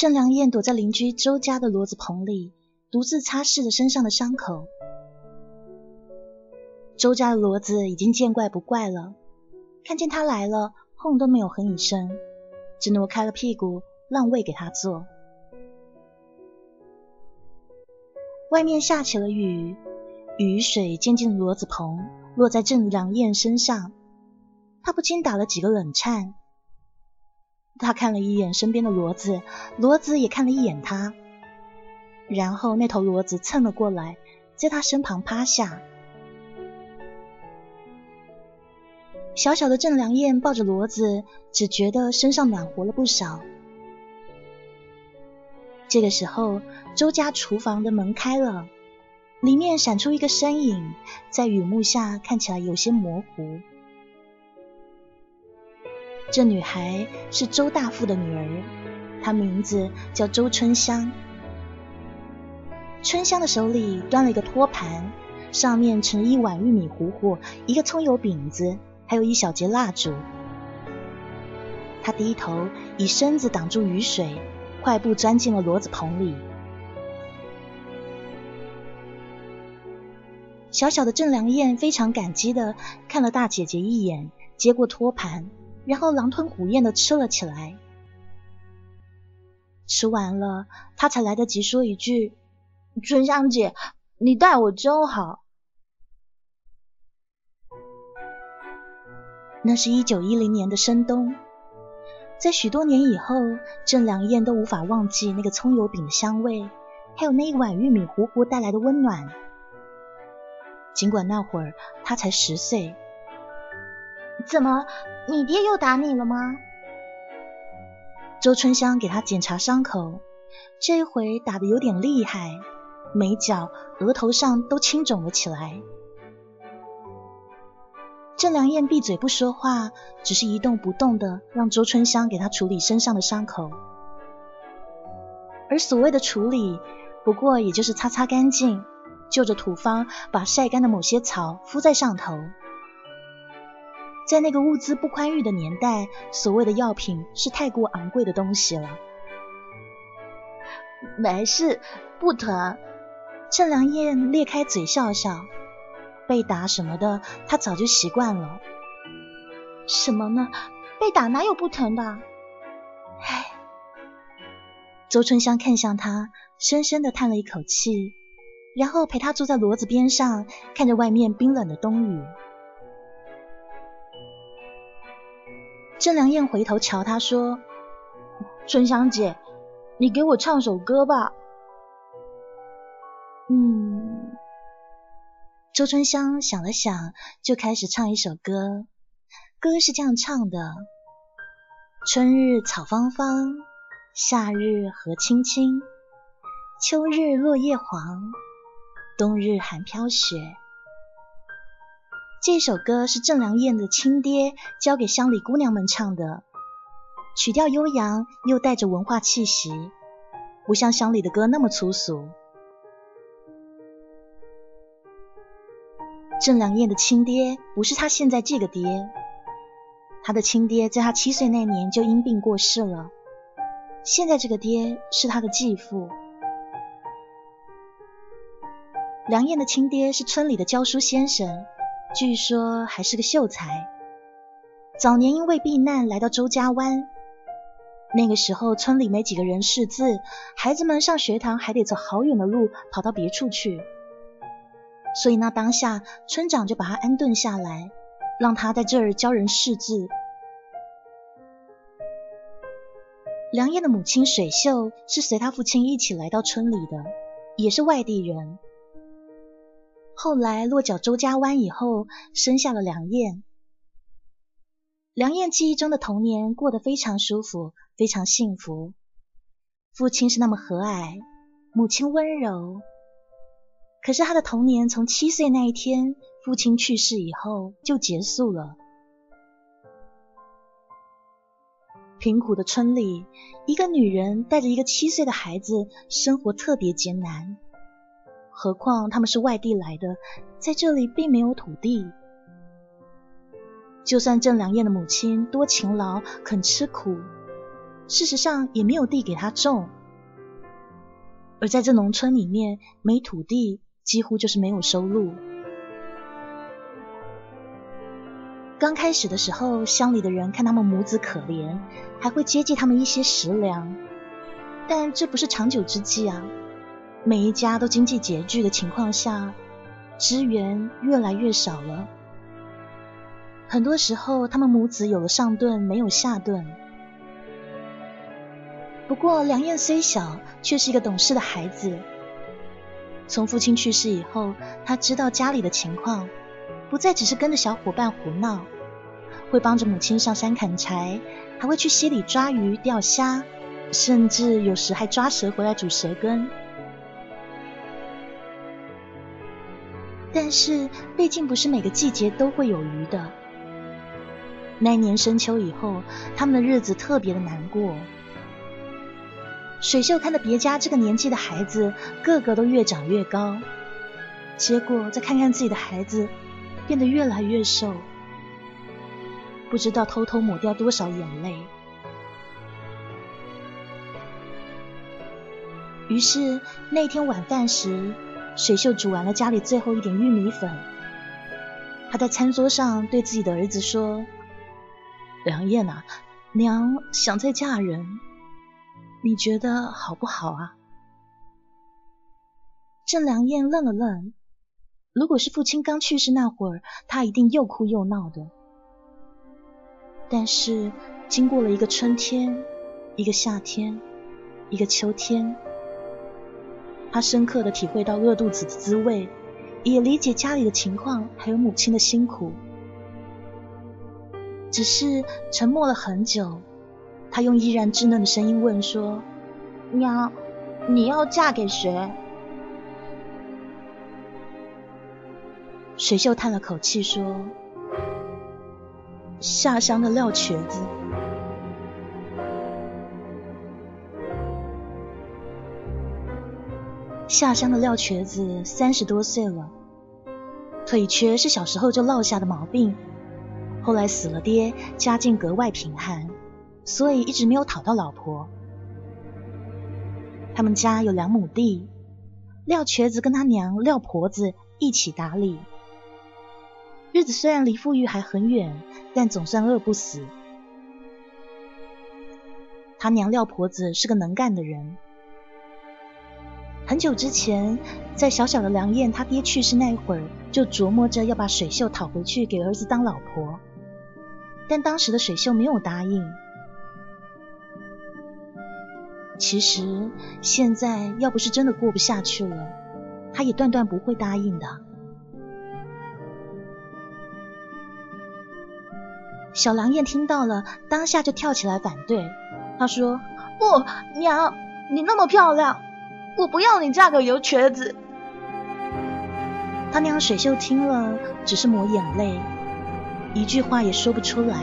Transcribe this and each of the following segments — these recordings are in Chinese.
郑良燕躲在邻居周家的骡子棚里，独自擦拭着身上的伤口。周家的骡子已经见怪不怪了，看见他来了，哼都没有哼一声，只挪开了屁股让位给他坐。外面下起了雨，雨水溅进骡子棚，落在郑良燕身上，他不禁打了几个冷颤。他看了一眼身边的骡子，骡子也看了一眼他，然后那头骡子蹭了过来，在他身旁趴下。小小的郑良燕抱着骡子，只觉得身上暖和了不少。这个时候，周家厨房的门开了，里面闪出一个身影，在雨幕下看起来有些模糊。这女孩是周大富的女儿，她名字叫周春香。春香的手里端了一个托盘，上面盛一碗玉米糊糊，一个葱油饼子，还有一小截蜡烛。她低头以身子挡住雨水，快步钻进了骡子棚里。小小的郑良燕非常感激的看了大姐姐一眼，接过托盘。然后狼吞虎咽的吃了起来。吃完了，他才来得及说一句：“春香姐，你待我真好。”那是一九一零年的深冬，在许多年以后，郑良燕都无法忘记那个葱油饼的香味，还有那一碗玉米糊糊带来的温暖。尽管那会儿他才十岁。怎么，你爹又打你了吗？周春香给他检查伤口，这回打的有点厉害，眉角、额头上都青肿了起来。郑良燕闭嘴不说话，只是一动不动的让周春香给他处理身上的伤口。而所谓的处理，不过也就是擦擦干净，就着土方把晒干的某些草敷在上头。在那个物资不宽裕的年代，所谓的药品是太过昂贵的东西了。没事，不疼。郑良燕裂开嘴笑笑，被打什么的，她早就习惯了。什么呢？被打哪有不疼的？唉。周春香看向他，深深的叹了一口气，然后陪他坐在骡子边上，看着外面冰冷的冬雨。郑良燕回头瞧他，说：“春香姐，你给我唱首歌吧。”嗯，周春香想了想，就开始唱一首歌。歌是这样唱的：“春日草芳芳，夏日荷青青，秋日落叶黄，冬日寒飘雪。”这首歌是郑良燕的亲爹教给乡里姑娘们唱的，曲调悠扬又带着文化气息，不像乡里的歌那么粗俗。郑良燕的亲爹不是他现在这个爹，他的亲爹在他七岁那年就因病过世了，现在这个爹是他的继父。梁燕的亲爹是村里的教书先生。据说还是个秀才，早年因为避难来到周家湾。那个时候村里没几个人识字，孩子们上学堂还得走好远的路跑到别处去，所以那当下村长就把他安顿下来，让他在这儿教人识字。梁燕的母亲水秀是随他父亲一起来到村里的，也是外地人。后来落脚周家湾以后，生下了梁燕。梁燕记忆中的童年过得非常舒服，非常幸福。父亲是那么和蔼，母亲温柔。可是他的童年从七岁那一天父亲去世以后就结束了。贫苦的村里，一个女人带着一个七岁的孩子，生活特别艰难。何况他们是外地来的，在这里并没有土地。就算郑良燕的母亲多勤劳，肯吃苦，事实上也没有地给她种。而在这农村里面，没土地几乎就是没有收入。刚开始的时候，乡里的人看他们母子可怜，还会接济他们一些食粮，但这不是长久之计啊！每一家都经济拮据的情况下，资源越来越少了。很多时候，他们母子有了上顿，没有下顿。不过，梁燕虽小，却是一个懂事的孩子。从父亲去世以后，他知道家里的情况。不再只是跟着小伙伴胡闹，会帮着母亲上山砍柴，还会去溪里抓鱼、钓虾，甚至有时还抓蛇回来煮蛇羹。但是，毕竟不是每个季节都会有鱼的。那年深秋以后，他们的日子特别的难过。水秀看着别家这个年纪的孩子，个个都越长越高，结果再看看自己的孩子。变得越来越瘦，不知道偷偷抹掉多少眼泪。于是那天晚饭时，水秀煮完了家里最后一点玉米粉，他在餐桌上对自己的儿子说：“梁燕啊，娘想再嫁人，你觉得好不好啊？”郑良燕愣了愣。如果是父亲刚去世那会儿，他一定又哭又闹的。但是经过了一个春天，一个夏天，一个秋天，他深刻的体会到饿肚子的滋味，也理解家里的情况，还有母亲的辛苦。只是沉默了很久，他用依然稚嫩的声音问说：“娘，你要嫁给谁？”水秀叹了口气说：“下乡的廖瘸子。”下乡的廖瘸子三十多岁了，腿瘸是小时候就落下的毛病，后来死了爹，家境格外贫寒，所以一直没有讨到老婆。他们家有两亩地，廖瘸子跟他娘廖婆子一起打理。日子虽然离富裕还很远，但总算饿不死。他娘廖婆子是个能干的人。很久之前，在小小的梁燕他爹去世那会儿，就琢磨着要把水秀讨回去给儿子当老婆。但当时的水秀没有答应。其实现在要不是真的过不下去了，他也断断不会答应的。小狼燕听到了，当下就跳起来反对。他说：“不，娘，你那么漂亮，我不要你嫁给油瘸子。”他娘水秀听了，只是抹眼泪，一句话也说不出来。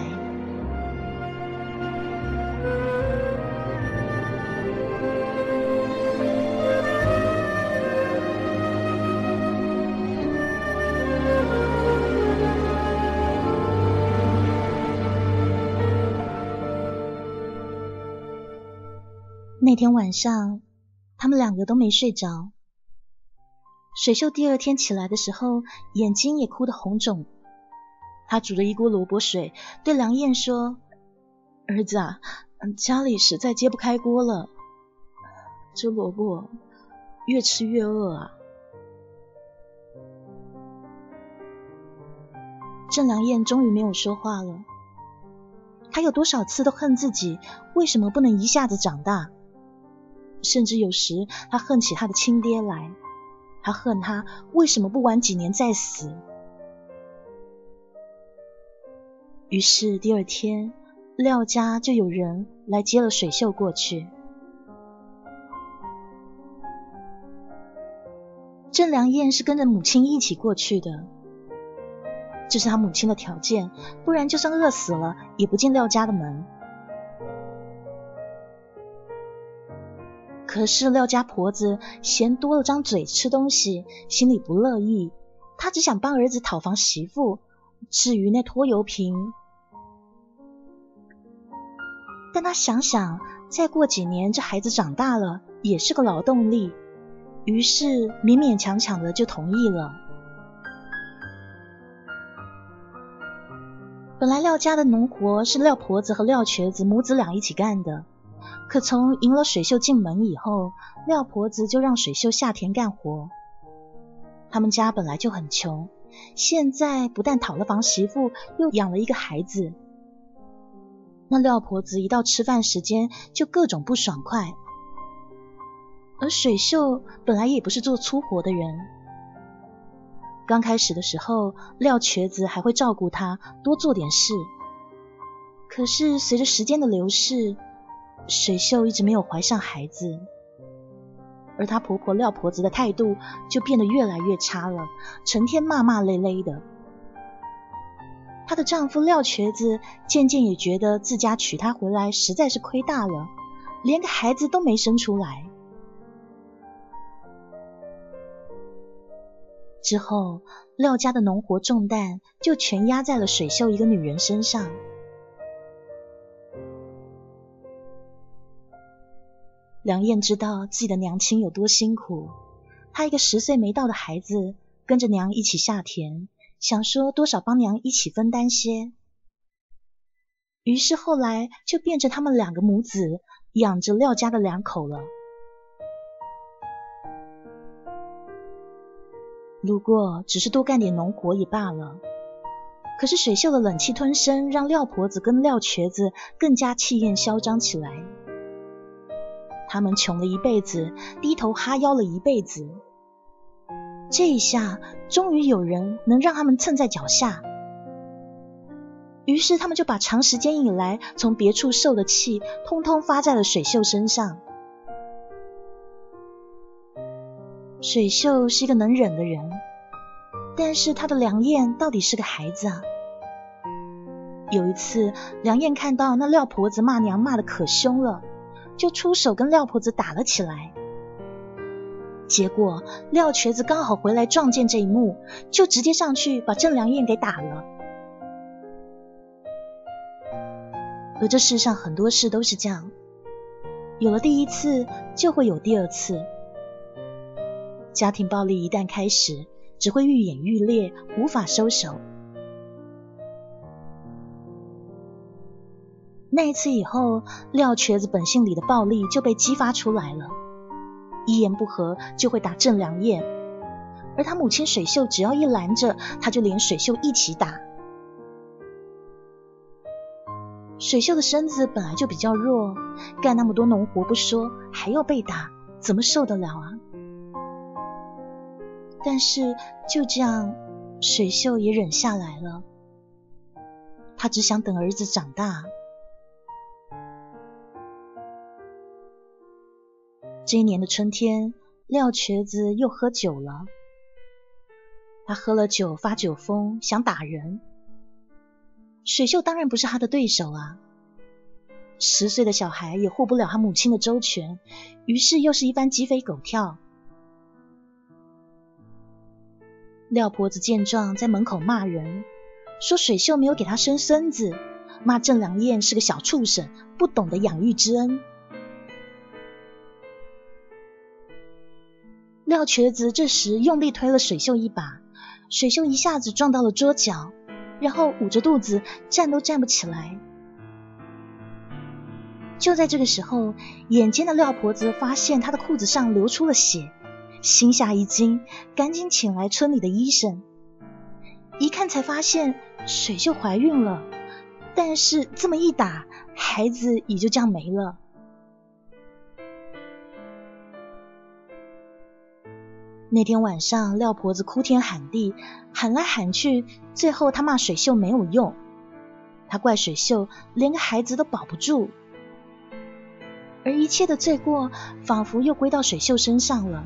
那天晚上，他们两个都没睡着。水秀第二天起来的时候，眼睛也哭得红肿。他煮了一锅萝卜水，对梁燕说：“儿子啊，家里实在揭不开锅了，这萝卜越吃越饿啊。”郑良燕终于没有说话了。他有多少次都恨自己，为什么不能一下子长大？甚至有时，他恨起他的亲爹来，他恨他为什么不晚几年再死。于是第二天，廖家就有人来接了水秀过去。郑良燕是跟着母亲一起过去的，这是他母亲的条件，不然就算饿死了也不进廖家的门。可是廖家婆子嫌多了张嘴吃东西，心里不乐意，她只想帮儿子讨房媳妇。至于那拖油瓶，但她想想，再过几年这孩子长大了，也是个劳动力。于是勉勉强强的就同意了。本来廖家的农活是廖婆子和廖瘸子母子俩一起干的，可从迎了水秀进门以后，廖婆子就让水秀下田干活。他们家本来就很穷，现在不但讨了房媳妇，又养了一个孩子，那廖婆子一到吃饭时间就各种不爽快。而水秀本来也不是做粗活的人，刚开始的时候，廖瘸子还会照顾她，多做点事。可是随着时间的流逝，水秀一直没有怀上孩子，而她婆婆廖婆子的态度就变得越来越差了，成天骂骂咧咧的。她的丈夫廖瘸子渐渐也觉得自家娶她回来实在是亏大了，连个孩子都没生出来。之后，廖家的农活重担就全压在了水秀一个女人身上。梁燕知道自己的娘亲有多辛苦，她一个十岁没到的孩子，跟着娘一起下田，想说多少帮娘一起分担些。于是后来就变成他们两个母子养着廖家的两口了。如果只是多干点农活也罢了，可是水秀的忍气吞声，让廖婆子跟廖瘸子更加气焰嚣张起来。他们穷了一辈子，低头哈腰了一辈子，这一下终于有人能让他们蹭在脚下。于是他们就把长时间以来从别处受的气，通通发在了水秀身上。水秀是一个能忍的人，但是他的梁燕到底是个孩子啊。有一次，梁燕看到那廖婆子骂娘骂的可凶了，就出手跟廖婆子打了起来。结果廖瘸子刚好回来撞见这一幕，就直接上去把郑良燕给打了。而这世上很多事都是这样，有了第一次，就会有第二次。家庭暴力一旦开始，只会愈演愈烈，无法收手。那一次以后，廖瘸子本性里的暴力就被激发出来了，一言不合就会打郑良燕，而他母亲水秀只要一拦着，他就连水秀一起打。水秀的身子本来就比较弱，干那么多农活不说，还要被打，怎么受得了啊？但是就这样，水秀也忍下来了。他只想等儿子长大。这一年的春天，廖瘸子又喝酒了。他喝了酒发酒疯，想打人。水秀当然不是他的对手啊。十岁的小孩也护不了他母亲的周全，于是又是一番鸡飞狗跳。廖婆子见状，在门口骂人，说水秀没有给他生孙子，骂郑良燕是个小畜生，不懂得养育之恩。廖瘸子这时用力推了水秀一把，水秀一下子撞到了桌角，然后捂着肚子站都站不起来。就在这个时候，眼尖的廖婆子发现他的裤子上流出了血。心下一惊，赶紧请来村里的医生，一看才发现水秀怀孕了，但是这么一打，孩子也就这样没了。那天晚上，廖婆子哭天喊地，喊来喊去，最后她骂水秀没有用，她怪水秀连个孩子都保不住，而一切的罪过仿佛又归到水秀身上了。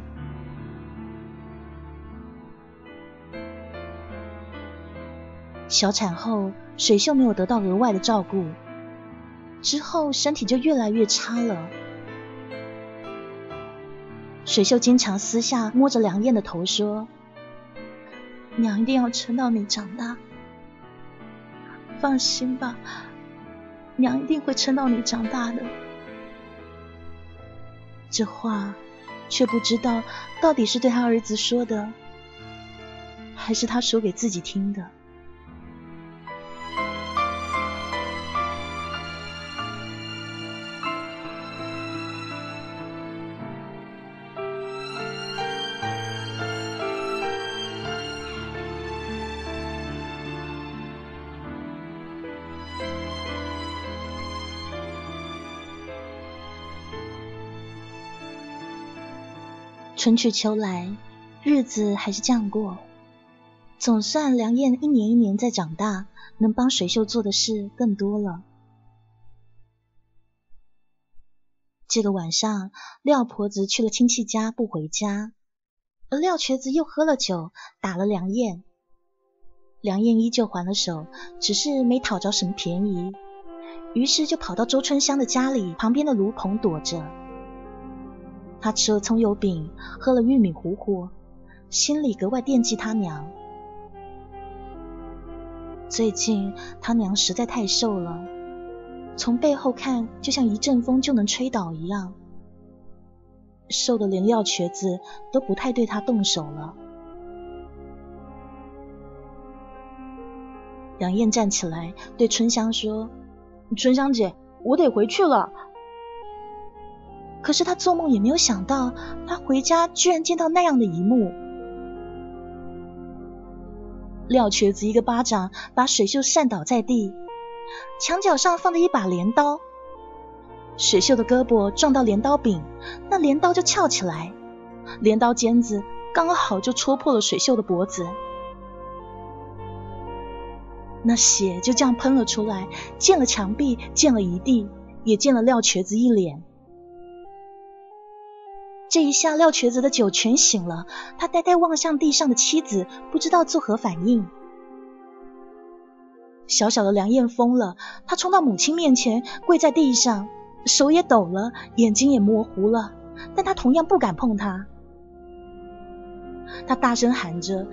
小产后，水秀没有得到额外的照顾，之后身体就越来越差了。水秀经常私下摸着梁燕的头说：“娘一定要撑到你长大，放心吧，娘一定会撑到你长大的。”这话却不知道到底是对他儿子说的，还是他说给自己听的。春去秋来，日子还是这样过。总算梁燕一年一年在长大，能帮水秀做的事更多了。这个晚上，廖婆子去了亲戚家不回家，而廖瘸子又喝了酒，打了梁燕。梁燕依旧还了手，只是没讨着什么便宜，于是就跑到周春香的家里旁边的炉棚躲着。他吃了葱油饼，喝了玉米糊糊，心里格外惦记他娘。最近他娘实在太瘦了，从背后看就像一阵风就能吹倒一样，瘦的连廖瘸子都不太对他动手了。杨燕站起来对春香说：“春香姐，我得回去了。”可是他做梦也没有想到，他回家居然见到那样的一幕。廖瘸子一个巴掌把水秀扇倒在地，墙角上放着一把镰刀，水秀的胳膊撞到镰刀柄，那镰刀就翘起来，镰刀尖子刚好就戳破了水秀的脖子，那血就这样喷了出来，溅了墙壁，溅了一地，也溅了廖瘸子一脸。这一下，廖瘸子的酒全醒了，他呆呆望向地上的妻子，不知道作何反应。小小的梁燕疯了，他冲到母亲面前，跪在地上，手也抖了，眼睛也模糊了，但他同样不敢碰他。他大声喊着：“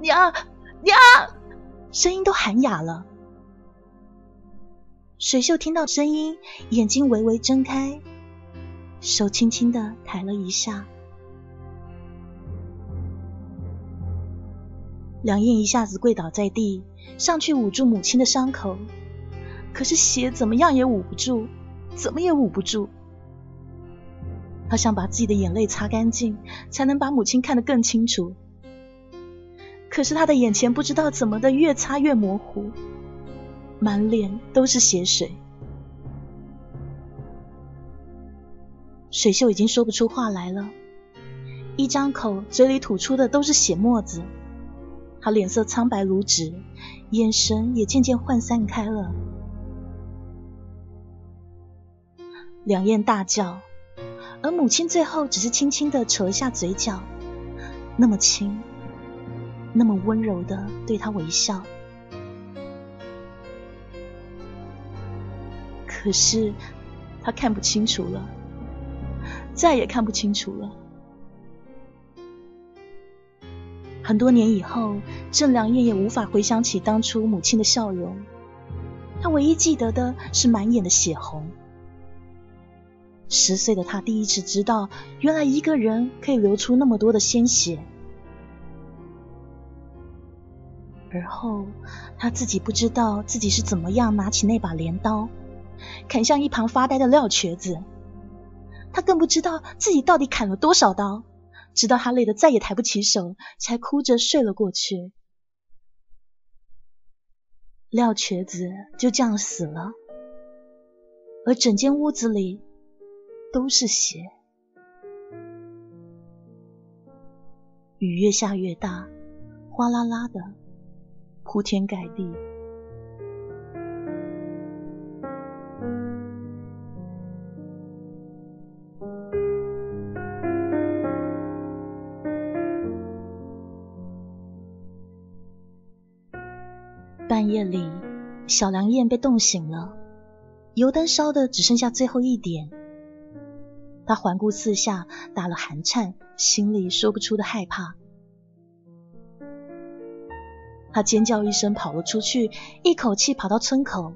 娘，娘！”声音都喊哑了。水秀听到声音，眼睛微微睁开。手轻轻的抬了一下，梁燕一下子跪倒在地，上去捂住母亲的伤口，可是血怎么样也捂不住，怎么也捂不住。他想把自己的眼泪擦干净，才能把母亲看得更清楚。可是他的眼前不知道怎么的越擦越模糊，满脸都是血水。水秀已经说不出话来了，一张口嘴里吐出的都是血沫子，他脸色苍白如纸，眼神也渐渐涣散开了。两燕大叫，而母亲最后只是轻轻的扯一下嘴角，那么轻，那么温柔的对他微笑。可是他看不清楚了。再也看不清楚了。很多年以后，郑良燕也无法回想起当初母亲的笑容，她唯一记得的是满眼的血红。十岁的她第一次知道，原来一个人可以流出那么多的鲜血。而后，她自己不知道自己是怎么样拿起那把镰刀，砍向一旁发呆的廖瘸子。他更不知道自己到底砍了多少刀，直到他累得再也抬不起手，才哭着睡了过去。廖瘸子就这样死了，而整间屋子里都是血。雨越下越大，哗啦啦的，铺天盖地。小梁燕被冻醒了，油灯烧的只剩下最后一点。她环顾四下，打了寒颤，心里说不出的害怕。她尖叫一声，跑了出去，一口气跑到村口。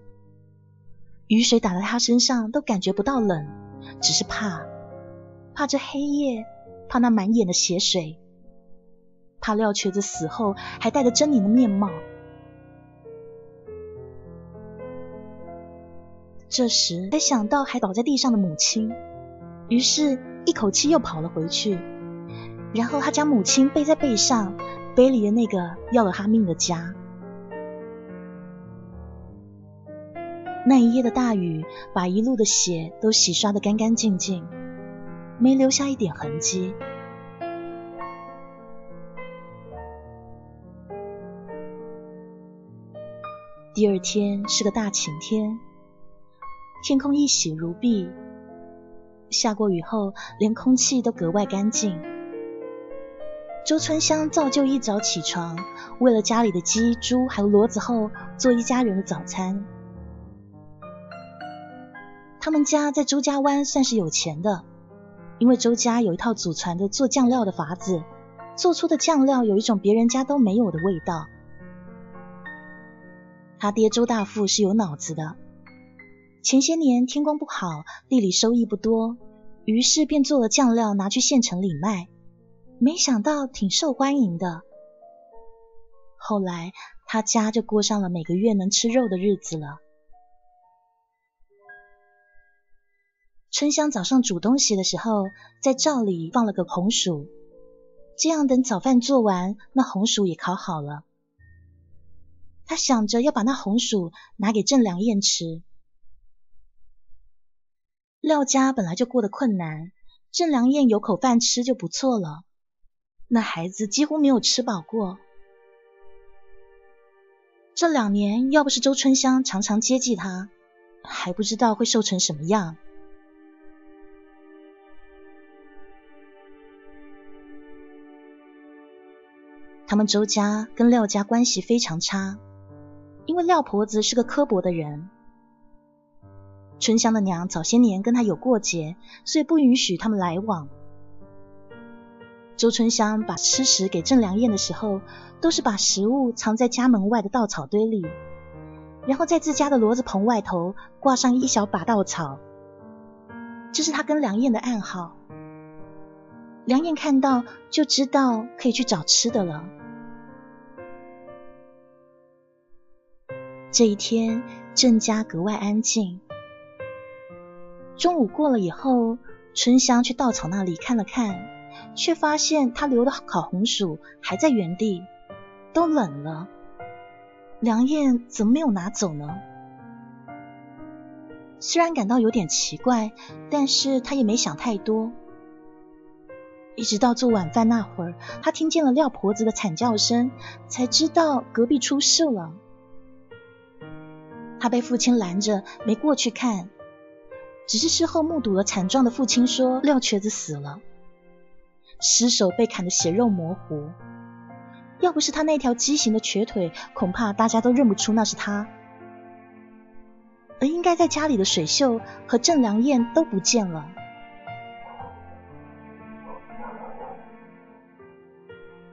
雨水打在她身上，都感觉不到冷，只是怕，怕这黑夜，怕那满眼的血水，怕廖瘸子死后还带着狰狞的面貌。这时才想到还倒在地上的母亲，于是一口气又跑了回去。然后他将母亲背在背上，背离了那个要了他命的家。那一夜的大雨把一路的血都洗刷的干干净净，没留下一点痕迹。第二天是个大晴天。天空一洗如碧，下过雨后，连空气都格外干净。周春香照旧一早起床，为了家里的鸡、猪还有骡子后做一家人的早餐。他们家在周家湾算是有钱的，因为周家有一套祖传的做酱料的法子，做出的酱料有一种别人家都没有的味道。他爹周大富是有脑子的。前些年天光不好，地里收益不多，于是便做了酱料拿去县城里卖，没想到挺受欢迎的。后来他家就过上了每个月能吃肉的日子了。春香早上煮东西的时候，在灶里放了个红薯，这样等早饭做完，那红薯也烤好了。他想着要把那红薯拿给郑良燕吃。廖家本来就过得困难，郑良燕有口饭吃就不错了。那孩子几乎没有吃饱过。这两年要不是周春香常常接济他，还不知道会瘦成什么样。他们周家跟廖家关系非常差，因为廖婆子是个刻薄的人。春香的娘早些年跟他有过节，所以不允许他们来往。周春香把吃食给郑良燕的时候，都是把食物藏在家门外的稻草堆里，然后在自家的骡子棚外头挂上一小把稻草，这是他跟梁燕的暗号。梁燕看到就知道可以去找吃的了。这一天，郑家格外安静。中午过了以后，春香去稻草那里看了看，却发现他留的烤红薯还在原地，都冷了。梁燕怎么没有拿走呢？虽然感到有点奇怪，但是他也没想太多。一直到做晚饭那会儿，他听见了廖婆子的惨叫声，才知道隔壁出事了。他被父亲拦着，没过去看。只是事后目睹了惨状的父亲说：“廖瘸子死了，尸首被砍得血肉模糊。要不是他那条畸形的瘸腿，恐怕大家都认不出那是他。而应该在家里的水秀和郑良燕都不见了。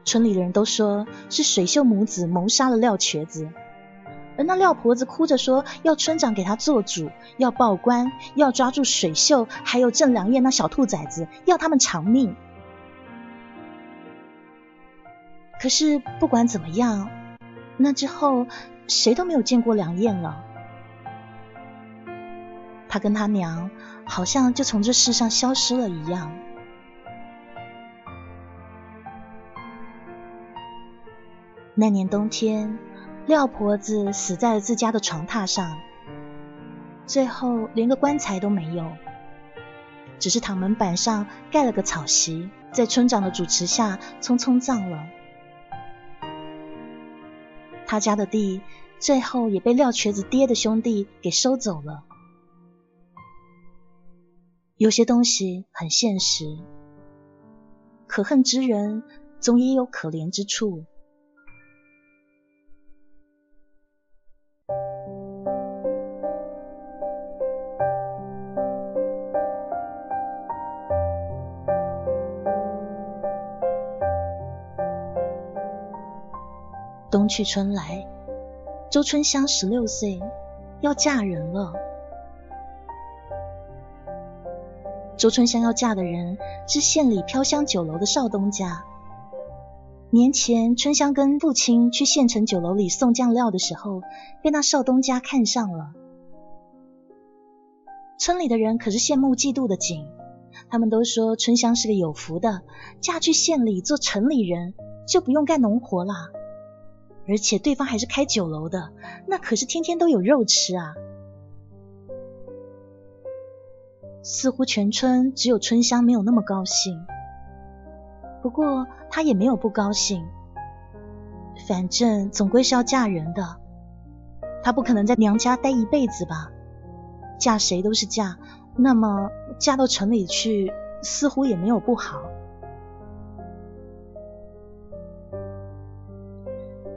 村里的人都说是水秀母子谋杀了廖瘸子。”而那廖婆子哭着说：“要村长给她做主，要报官，要抓住水秀，还有郑良燕那小兔崽子，要他们偿命。”可是不管怎么样，那之后谁都没有见过梁燕了。他跟他娘好像就从这世上消失了一样。那年冬天。廖婆子死在了自家的床榻上，最后连个棺材都没有，只是躺门板上盖了个草席，在村长的主持下匆匆葬了。他家的地最后也被廖瘸子爹的兄弟给收走了。有些东西很现实，可恨之人总也有可怜之处。去春来，周春香十六岁，要嫁人了。周春香要嫁的人是县里飘香酒楼的少东家。年前，春香跟父亲去县城酒楼里送酱料的时候，被那少东家看上了。村里的人可是羡慕嫉妒的紧，他们都说春香是个有福的，嫁去县里做城里人就不用干农活啦。而且对方还是开酒楼的，那可是天天都有肉吃啊！似乎全村只有春香没有那么高兴，不过她也没有不高兴，反正总归是要嫁人的，她不可能在娘家待一辈子吧？嫁谁都是嫁，那么嫁到城里去，似乎也没有不好。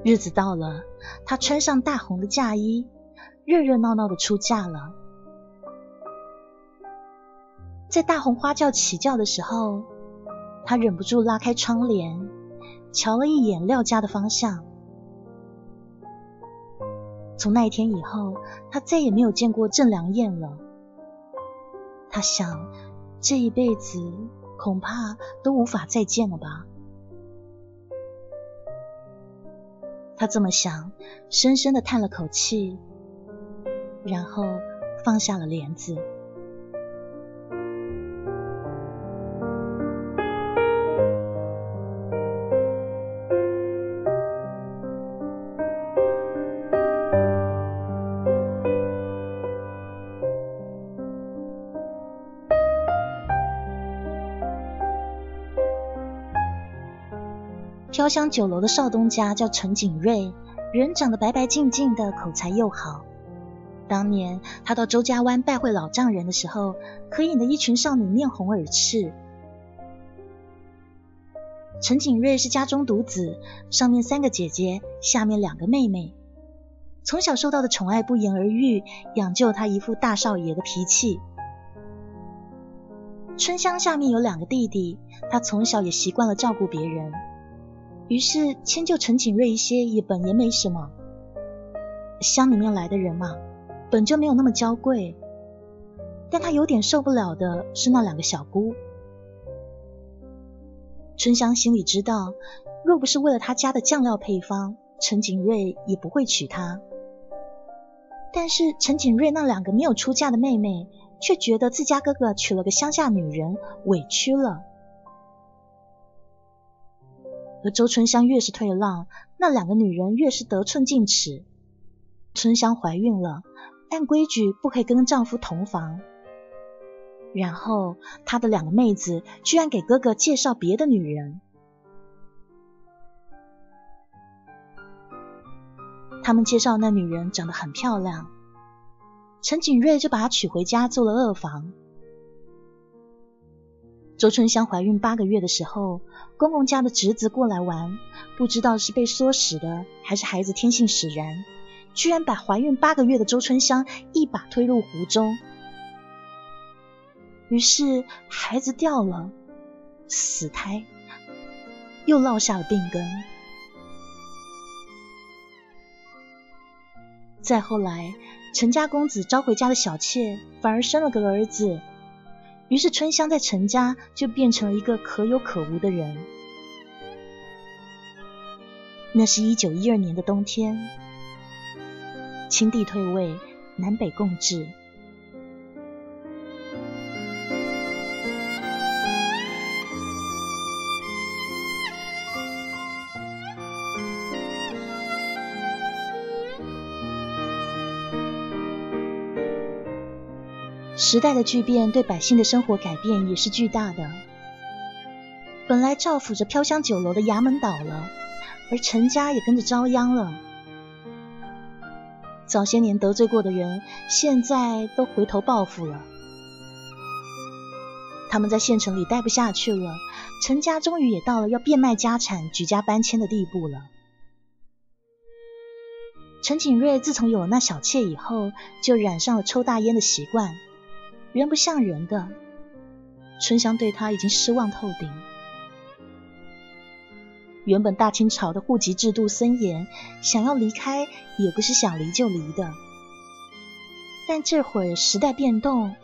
日子到了，她穿上大红的嫁衣，热热闹闹的出嫁了。在大红花轿起轿的时候，她忍不住拉开窗帘，瞧了一眼廖家的方向。从那一天以后，她再也没有见过郑良燕了。她想，这一辈子恐怕都无法再见了吧。他这么想，深深的叹了口气，然后放下了帘子。飘香酒楼的少东家叫陈景瑞，人长得白白净净的，口才又好。当年他到周家湾拜会老丈人的时候，可引得一群少女面红耳赤。陈景瑞是家中独子，上面三个姐姐，下面两个妹妹，从小受到的宠爱不言而喻，养就他一副大少爷的脾气。春香下面有两个弟弟，他从小也习惯了照顾别人。于是迁就陈景瑞一些也本也没什么，乡里面来的人嘛，本就没有那么娇贵。但他有点受不了的是那两个小姑。春香心里知道，若不是为了他家的酱料配方，陈景瑞也不会娶她。但是陈景瑞那两个没有出嫁的妹妹，却觉得自家哥哥娶了个乡下女人，委屈了。而周春香越是退让，那两个女人越是得寸进尺。春香怀孕了，按规矩不可以跟丈夫同房。然后她的两个妹子居然给哥哥介绍别的女人。他们介绍那女人长得很漂亮，陈景瑞就把她娶回家做了二房。周春香怀孕八个月的时候，公公家的侄子过来玩，不知道是被唆使的，还是孩子天性使然，居然把怀孕八个月的周春香一把推入湖中。于是孩子掉了，死胎，又落下了病根。再后来，陈家公子招回家的小妾，反而生了个儿子。于是春香在陈家就变成了一个可有可无的人。那是一九一二年的冬天，清帝退位，南北共治。时代的巨变对百姓的生活改变也是巨大的。本来照拂着飘香酒楼的衙门倒了，而陈家也跟着遭殃了。早些年得罪过的人，现在都回头报复了。他们在县城里待不下去了，陈家终于也到了要变卖家产、举家搬迁的地步了。陈景瑞自从有了那小妾以后，就染上了抽大烟的习惯，人不像人的。春香对他已经失望透顶。原本大清朝的户籍制度森严，想要离开也不是想离就离的。但这会儿时代变动，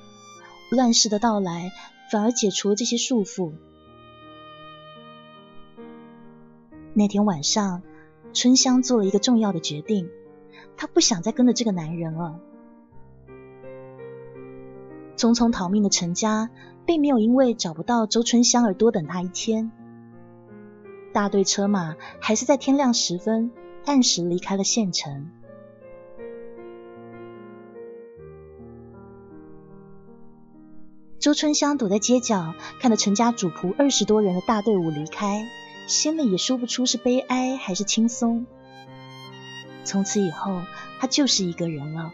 乱世的到来反而解除了这些束缚。那天晚上，春香做了一个重要的决定，她不想再跟着这个男人了。匆匆逃命的陈家，并没有因为找不到周春香而多等他一天。大队车马还是在天亮时分按时离开了县城。周春香躲在街角，看着陈家主仆二十多人的大队伍离开，心里也说不出是悲哀还是轻松。从此以后，他就是一个人了。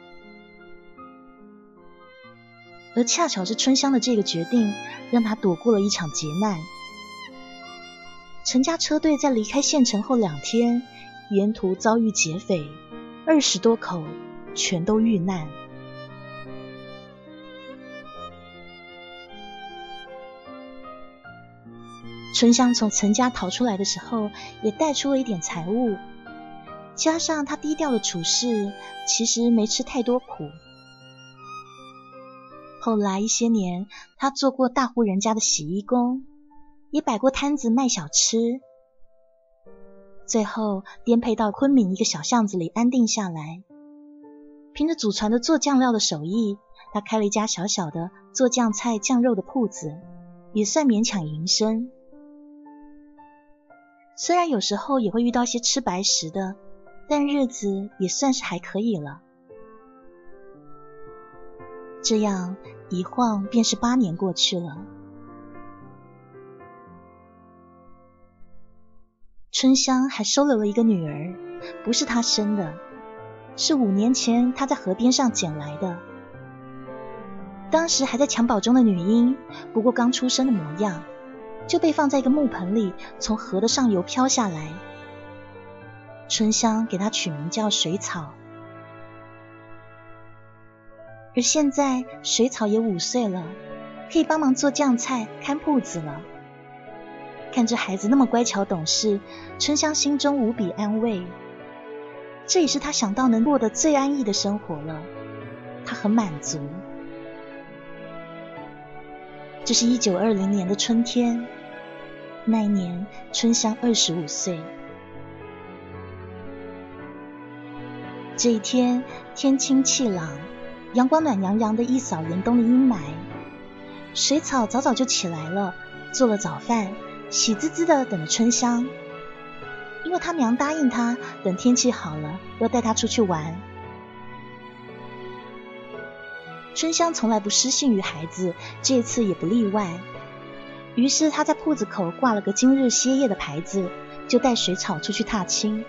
而恰巧是春香的这个决定，让他躲过了一场劫难。陈家车队在离开县城后两天，沿途遭遇劫匪，二十多口全都遇难。春香从陈家逃出来的时候，也带出了一点财物，加上他低调的处事，其实没吃太多苦。后来一些年，他做过大户人家的洗衣工。也摆过摊子卖小吃，最后颠沛到昆明一个小巷子里安定下来。凭着祖传的做酱料的手艺，他开了一家小小的做酱菜、酱肉的铺子，也算勉强营生。虽然有时候也会遇到些吃白食的，但日子也算是还可以了。这样一晃便是八年过去了。春香还收留了一个女儿，不是她生的，是五年前她在河边上捡来的。当时还在襁褓中的女婴，不过刚出生的模样，就被放在一个木盆里，从河的上游飘下来。春香给她取名叫水草。而现在水草也五岁了，可以帮忙做酱菜、看铺子了。看这孩子那么乖巧懂事，春香心中无比安慰。这也是他想到能过得最安逸的生活了，他很满足。这是一九二零年的春天，那一年春香二十五岁。这一天天清气朗，阳光暖洋洋的，一扫严冬的阴霾。水草早早就起来了，做了早饭。喜滋滋的等着春香，因为他娘答应他，等天气好了要带他出去玩。春香从来不失信于孩子，这次也不例外。于是他在铺子口挂了个今日歇业的牌子，就带水草出去踏青。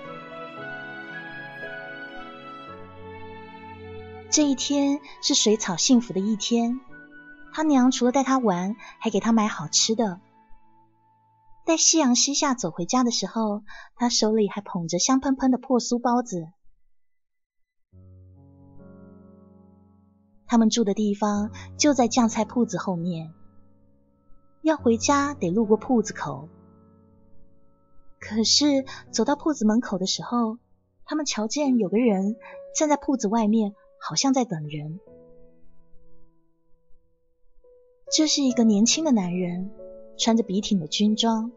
这一天是水草幸福的一天，他娘除了带他玩，还给他买好吃的。在夕阳西下，走回家的时候，他手里还捧着香喷喷的破酥包子。他们住的地方就在酱菜铺子后面，要回家得路过铺子口。可是走到铺子门口的时候，他们瞧见有个人站在铺子外面，好像在等人。这是一个年轻的男人。穿着笔挺的军装，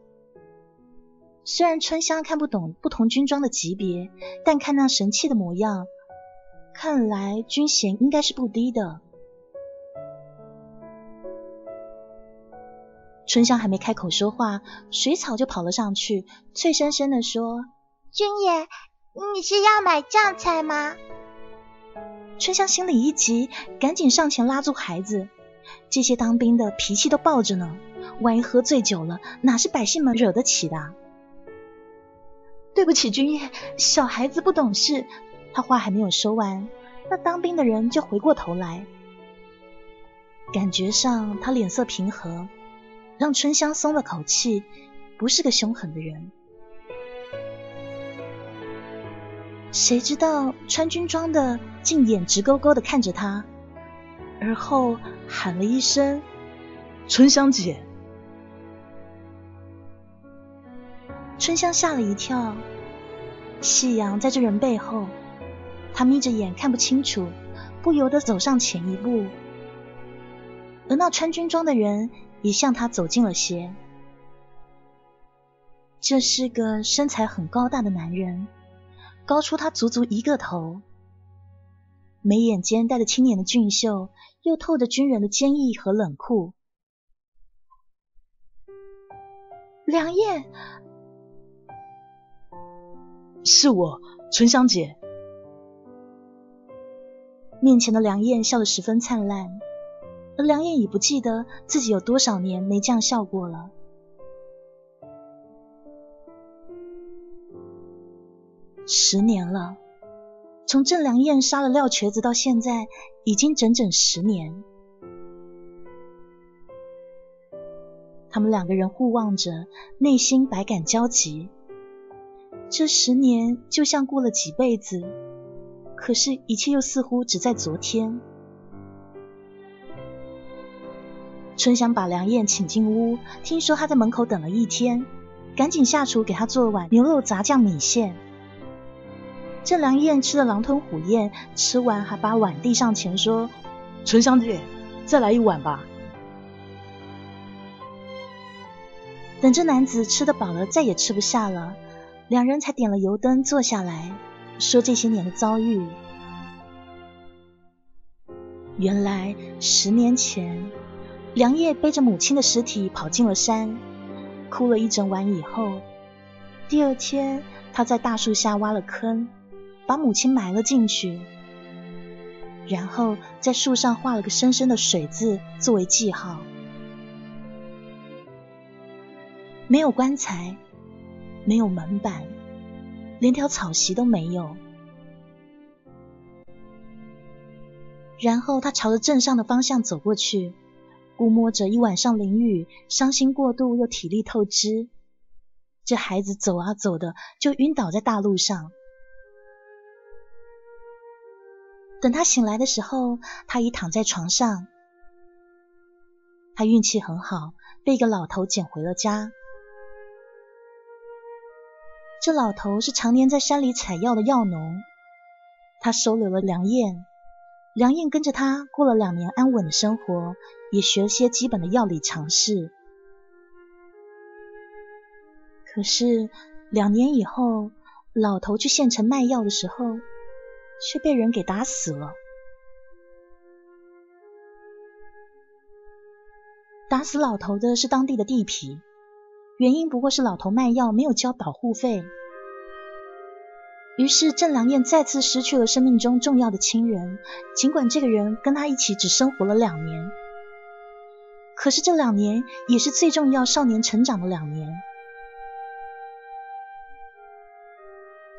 虽然春香看不懂不同军装的级别，但看那神气的模样，看来军衔应该是不低的。春香还没开口说话，水草就跑了上去，脆生生的说：“军爷，你是要买酱菜吗？”春香心里一急，赶紧上前拉住孩子。这些当兵的脾气都暴着呢。万一喝醉酒了，哪是百姓们惹得起的？对不起，君夜，小孩子不懂事。他话还没有说完，那当兵的人就回过头来，感觉上他脸色平和，让春香松了口气，不是个凶狠的人。谁知道穿军装的竟眼直勾勾的看着他，而后喊了一声：“春香姐。”春香吓了一跳，夕阳在这人背后，他眯着眼看不清楚，不由得走上前一步，而那穿军装的人也向他走近了些。这是个身材很高大的男人，高出他足足一个头，眉眼间带着青年的俊秀，又透着军人的坚毅和冷酷。梁燕。是我，春香姐。面前的梁燕笑得十分灿烂，而梁燕已不记得自己有多少年没这样笑过了。十年了，从郑良燕杀了廖瘸子到现在，已经整整十年。他们两个人互望着，内心百感交集。这十年就像过了几辈子，可是，一切又似乎只在昨天。春香把梁燕请进屋，听说他在门口等了一天，赶紧下厨给他做了碗牛肉炸酱米线。这梁燕吃了狼吞虎咽，吃完还把碗递上前说：“陈香姐，再来一碗吧。”等这男子吃得饱了，再也吃不下了。两人才点了油灯，坐下来说这些年的遭遇。原来十年前，梁叶背着母亲的尸体跑进了山，哭了一整晚以后，第二天他在大树下挖了坑，把母亲埋了进去，然后在树上画了个深深的水字作为记号。没有棺材。没有门板，连条草席都没有。然后他朝着镇上的方向走过去，估摸着一晚上淋雨，伤心过度又体力透支，这孩子走啊走的就晕倒在大路上。等他醒来的时候，他已躺在床上。他运气很好，被一个老头捡回了家。这老头是常年在山里采药的药农，他收留了梁燕，梁燕跟着他过了两年安稳的生活，也学了些基本的药理常识。可是两年以后，老头去县城卖药的时候，却被人给打死了。打死老头的是当地的地痞。原因不过是老头卖药没有交保护费，于是郑良燕再次失去了生命中重要的亲人。尽管这个人跟他一起只生活了两年，可是这两年也是最重要少年成长的两年。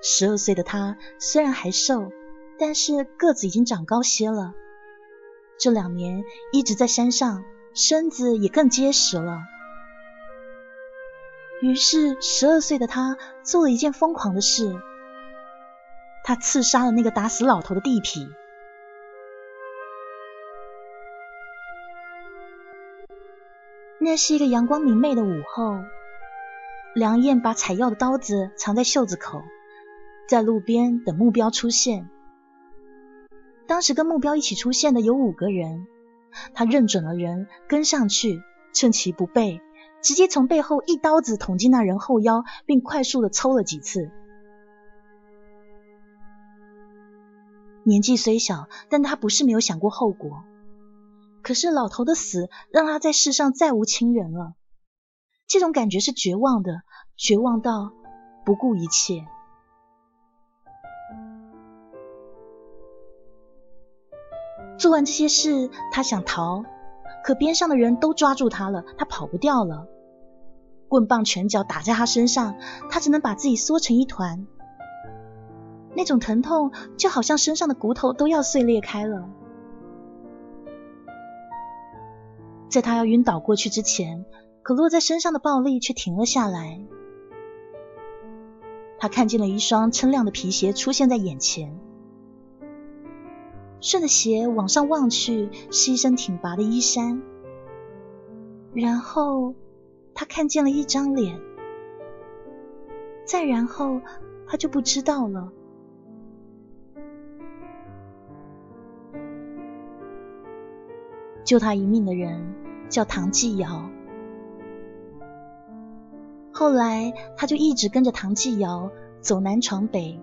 十二岁的他虽然还瘦，但是个子已经长高些了。这两年一直在山上，身子也更结实了。于是，十二岁的他做了一件疯狂的事，他刺杀了那个打死老头的地痞。那是一个阳光明媚的午后，梁燕把采药的刀子藏在袖子口，在路边等目标出现。当时跟目标一起出现的有五个人，他认准了人，跟上去，趁其不备。直接从背后一刀子捅进那人后腰，并快速的抽了几次。年纪虽小，但他不是没有想过后果。可是老头的死让他在世上再无亲人了，这种感觉是绝望的，绝望到不顾一切。做完这些事，他想逃。可边上的人都抓住他了，他跑不掉了。棍棒、拳脚打在他身上，他只能把自己缩成一团。那种疼痛就好像身上的骨头都要碎裂开了。在他要晕倒过去之前，可落在身上的暴力却停了下来。他看见了一双锃亮的皮鞋出现在眼前，顺着鞋往上望去，是一身挺拔的衣衫，然后。他看见了一张脸，再然后他就不知道了。救他一命的人叫唐继尧，后来他就一直跟着唐继尧走南闯北，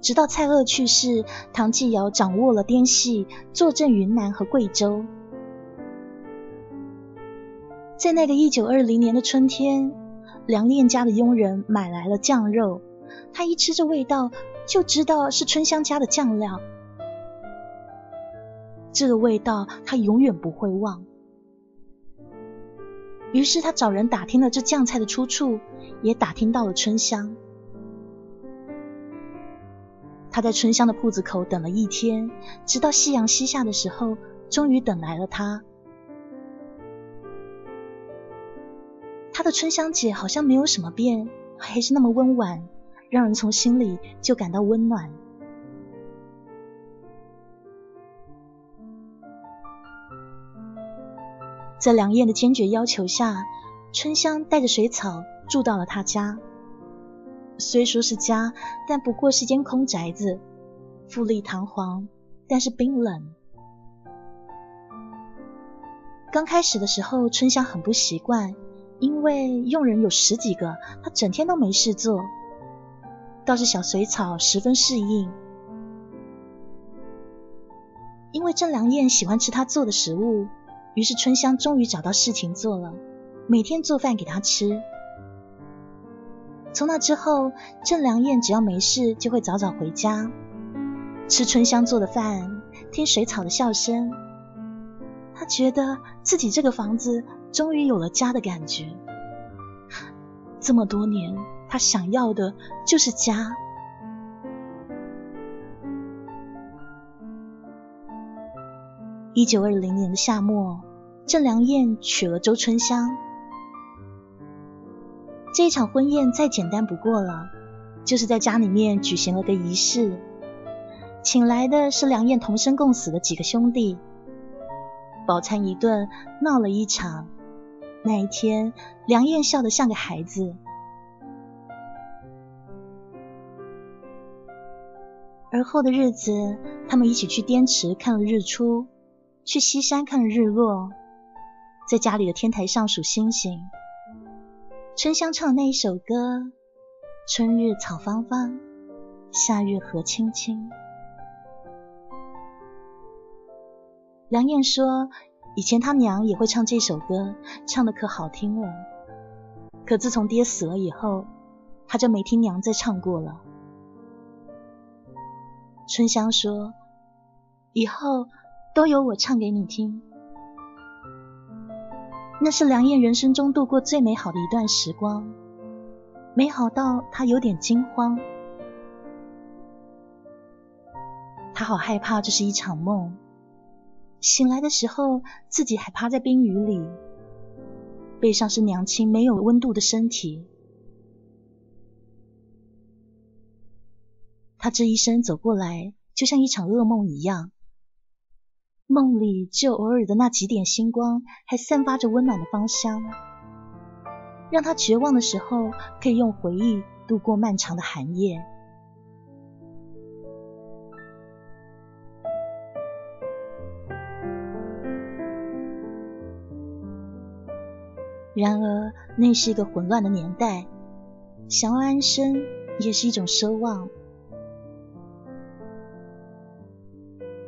直到蔡锷去世，唐继尧掌握了滇西，坐镇云南和贵州。在那个一九二零年的春天，梁念家的佣人买来了酱肉，他一吃这味道，就知道是春香家的酱料。这个味道他永远不会忘。于是他找人打听了这酱菜的出处，也打听到了春香。他在春香的铺子口等了一天，直到夕阳西下的时候，终于等来了他。他的春香姐好像没有什么变，还是那么温婉，让人从心里就感到温暖。在梁燕的坚决要求下，春香带着水草住到了他家。虽说是家，但不过是间空宅子，富丽堂皇，但是冰冷。刚开始的时候，春香很不习惯。因为佣人有十几个，她整天都没事做。倒是小水草十分适应，因为郑良燕喜欢吃她做的食物，于是春香终于找到事情做了，每天做饭给她吃。从那之后，郑良燕只要没事就会早早回家，吃春香做的饭，听水草的笑声。他觉得自己这个房子。终于有了家的感觉。这么多年，他想要的就是家。一九二零年的夏末，郑良燕娶了周春香。这一场婚宴再简单不过了，就是在家里面举行了个仪式，请来的是梁燕同生共死的几个兄弟，饱餐一顿，闹了一场。那一天，梁燕笑得像个孩子。而后的日子，他们一起去滇池看了日出，去西山看了日落，在家里的天台上数星星。春香唱那一首歌：“春日草芳芳，夏日荷青青。”梁燕说。以前他娘也会唱这首歌，唱的可好听了。可自从爹死了以后，他就没听娘再唱过了。春香说：“以后都由我唱给你听。”那是梁燕人生中度过最美好的一段时光，美好到她有点惊慌。他好害怕这是一场梦。醒来的时候，自己还趴在冰雨里，背上是娘亲没有温度的身体。他这一生走过来，就像一场噩梦一样。梦里只有偶尔的那几点星光，还散发着温暖的芳香，让他绝望的时候可以用回忆度过漫长的寒夜。然而，那是一个混乱的年代，想要安生也是一种奢望。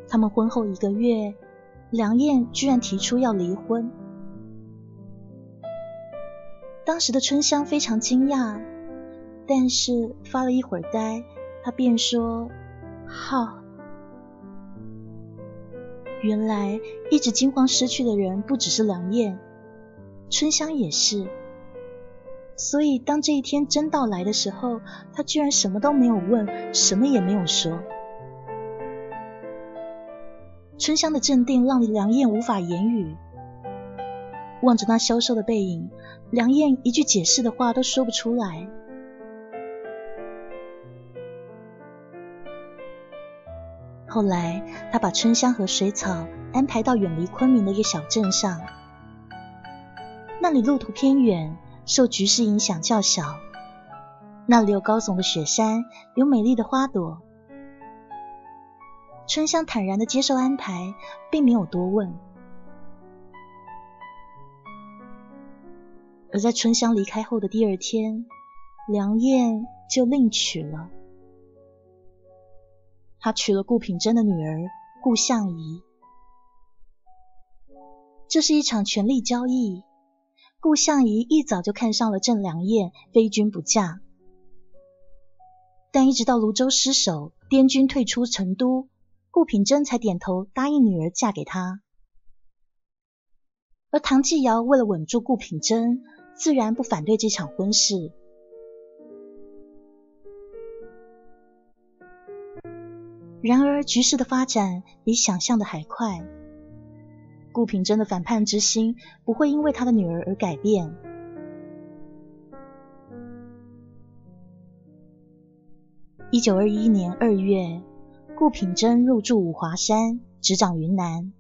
他们婚后一个月，梁燕居然提出要离婚。当时的春香非常惊讶，但是发了一会儿呆，她便说：“好。”原来一直惊慌失去的人不只是梁燕，春香也是。所以当这一天真到来的时候，他居然什么都没有问，什么也没有说。春香的镇定让梁燕无法言语，望着那消瘦的背影，梁燕一句解释的话都说不出来。后来，他把春香和水草安排到远离昆明的一个小镇上，那里路途偏远，受局势影响较小。那里有高耸的雪山，有美丽的花朵。春香坦然的接受安排，并没有多问。而在春香离开后的第二天，梁燕就另娶了。他娶了顾品珍的女儿顾相仪，这是一场权力交易。顾相仪一早就看上了郑良燕，非君不嫁。但一直到泸州失守，滇军退出成都，顾品珍才点头答应女儿嫁给他。而唐继尧为了稳住顾品珍，自然不反对这场婚事。然而，局势的发展比想象的还快。顾品珍的反叛之心不会因为他的女儿而改变。一九二一年二月，顾品珍入住五华山，执掌云南。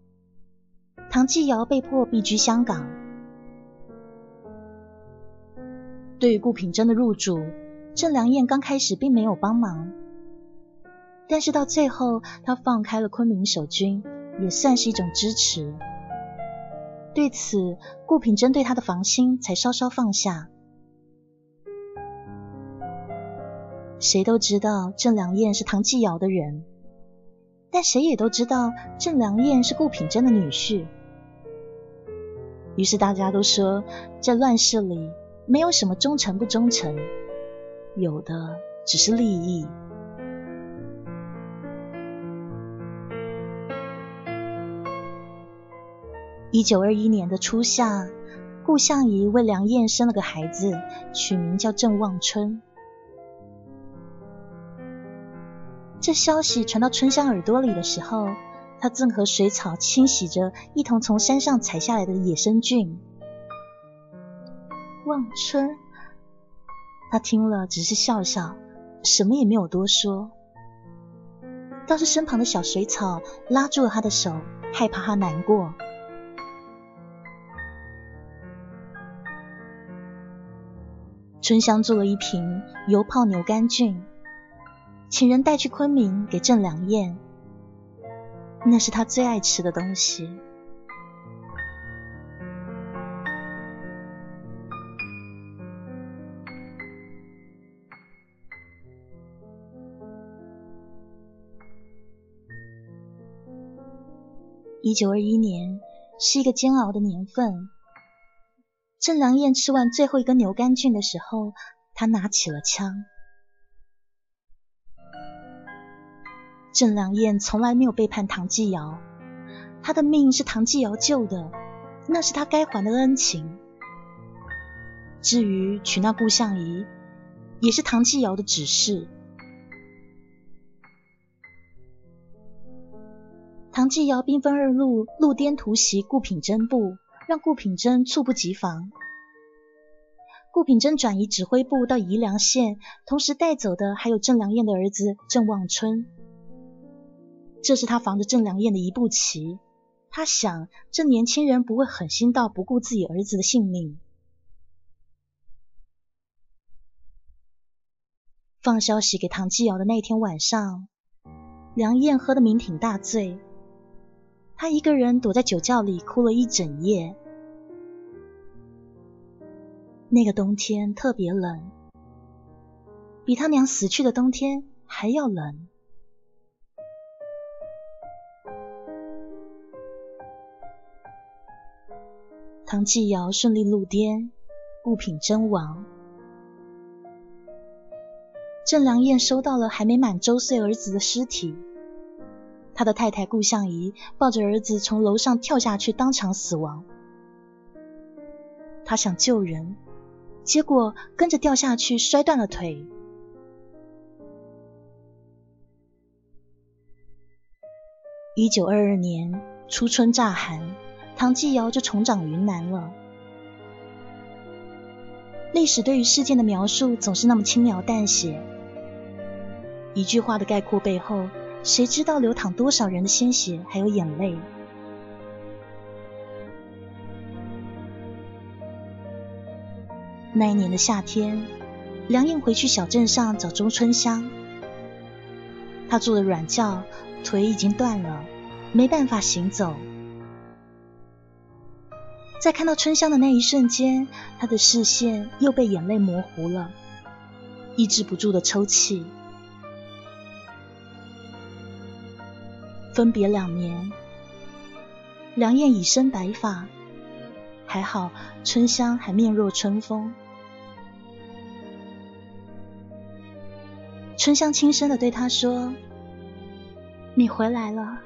唐继尧被迫避居香港。对于顾品珍的入主，郑良燕刚开始并没有帮忙。但是到最后，他放开了昆明守军，也算是一种支持。对此，顾品珍对他的防心才稍稍放下。谁都知道郑良燕是唐继尧的人，但谁也都知道郑良燕是顾品珍的女婿。于是大家都说，在乱世里，没有什么忠诚不忠诚，有的只是利益。一九二一年的初夏，顾相宜为梁燕生了个孩子，取名叫郑望春。这消息传到春香耳朵里的时候，她正和水草清洗着一同从山上采下来的野生菌。望春，他听了只是笑笑，什么也没有多说。倒是身旁的小水草拉住了他的手，害怕他难过。春香做了一瓶油泡牛肝菌，请人带去昆明给郑良燕，那是他最爱吃的东西。一九二一年是一个煎熬的年份。郑良燕吃完最后一根牛肝菌的时候，他拿起了枪。郑良燕从来没有背叛唐继尧，他的命是唐继尧救的，那是他该还的恩情。至于娶那顾相仪，也是唐继尧的指示。唐继尧兵分二路，路颠突袭顾品珍部。让顾品珍猝不及防。顾品珍转移指挥部到宜良县，同时带走的还有郑良燕的儿子郑望春。这是他防着郑良燕的一步棋。他想，这年轻人不会狠心到不顾自己儿子的性命。放消息给唐继尧的那天晚上，梁燕喝得酩酊大醉。他一个人躲在酒窖里哭了一整夜。那个冬天特别冷，比他娘死去的冬天还要冷。唐继尧顺利入滇，物品真亡。郑良燕收到了还没满周岁儿子的尸体。他的太太顾相仪抱着儿子从楼上跳下去，当场死亡。他想救人，结果跟着掉下去，摔断了腿。一九二二年初春乍寒，唐继尧就重掌云南了。历史对于事件的描述总是那么轻描淡写，一句话的概括背后，谁知道流淌多少人的鲜血还有眼泪？那一年的夏天，梁燕回去小镇上找周春香。他坐的软轿，腿已经断了，没办法行走。在看到春香的那一瞬间，他的视线又被眼泪模糊了，抑制不住的抽泣。分别两年，梁燕已生白发，还好春香还面若春风。春香轻声的对他说：“你回来了。”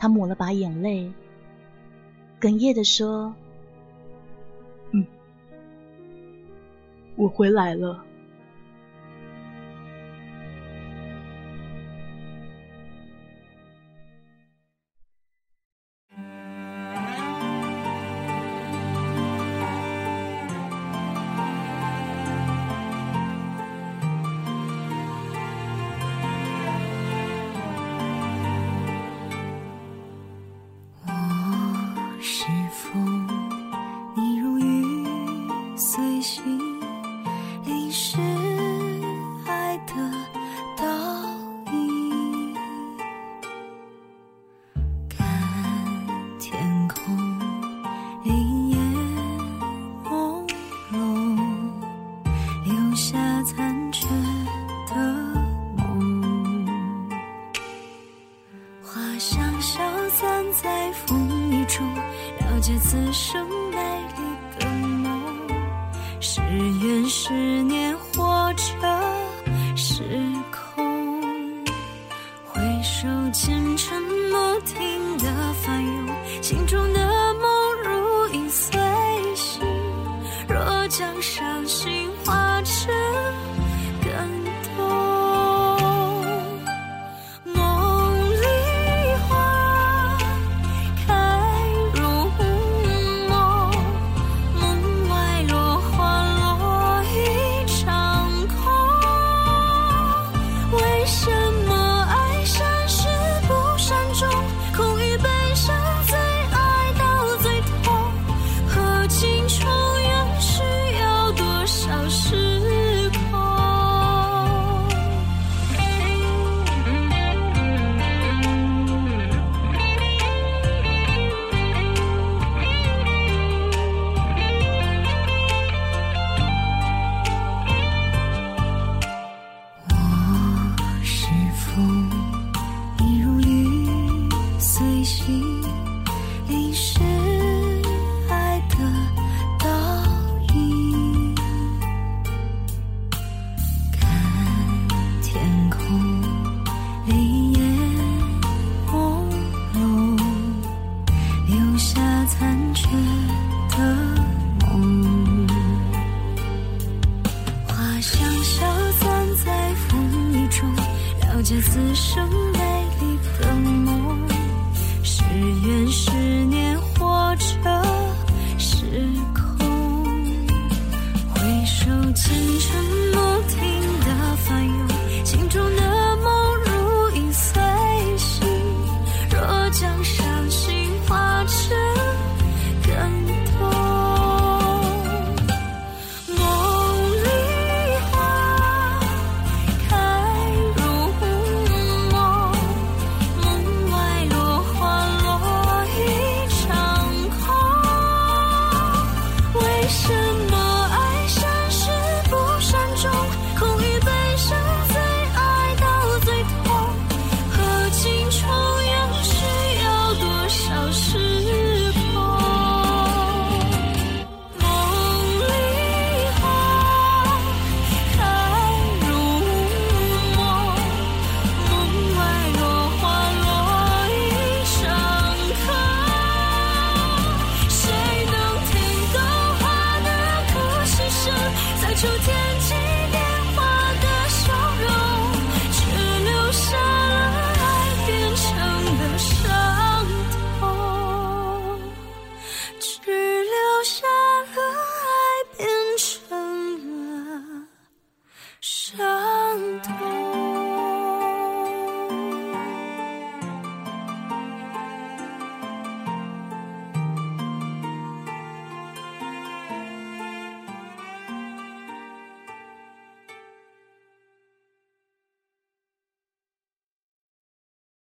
他抹了把眼泪，哽咽地说：“嗯，我回来了。”在风雨中了解此生美丽的梦。是缘是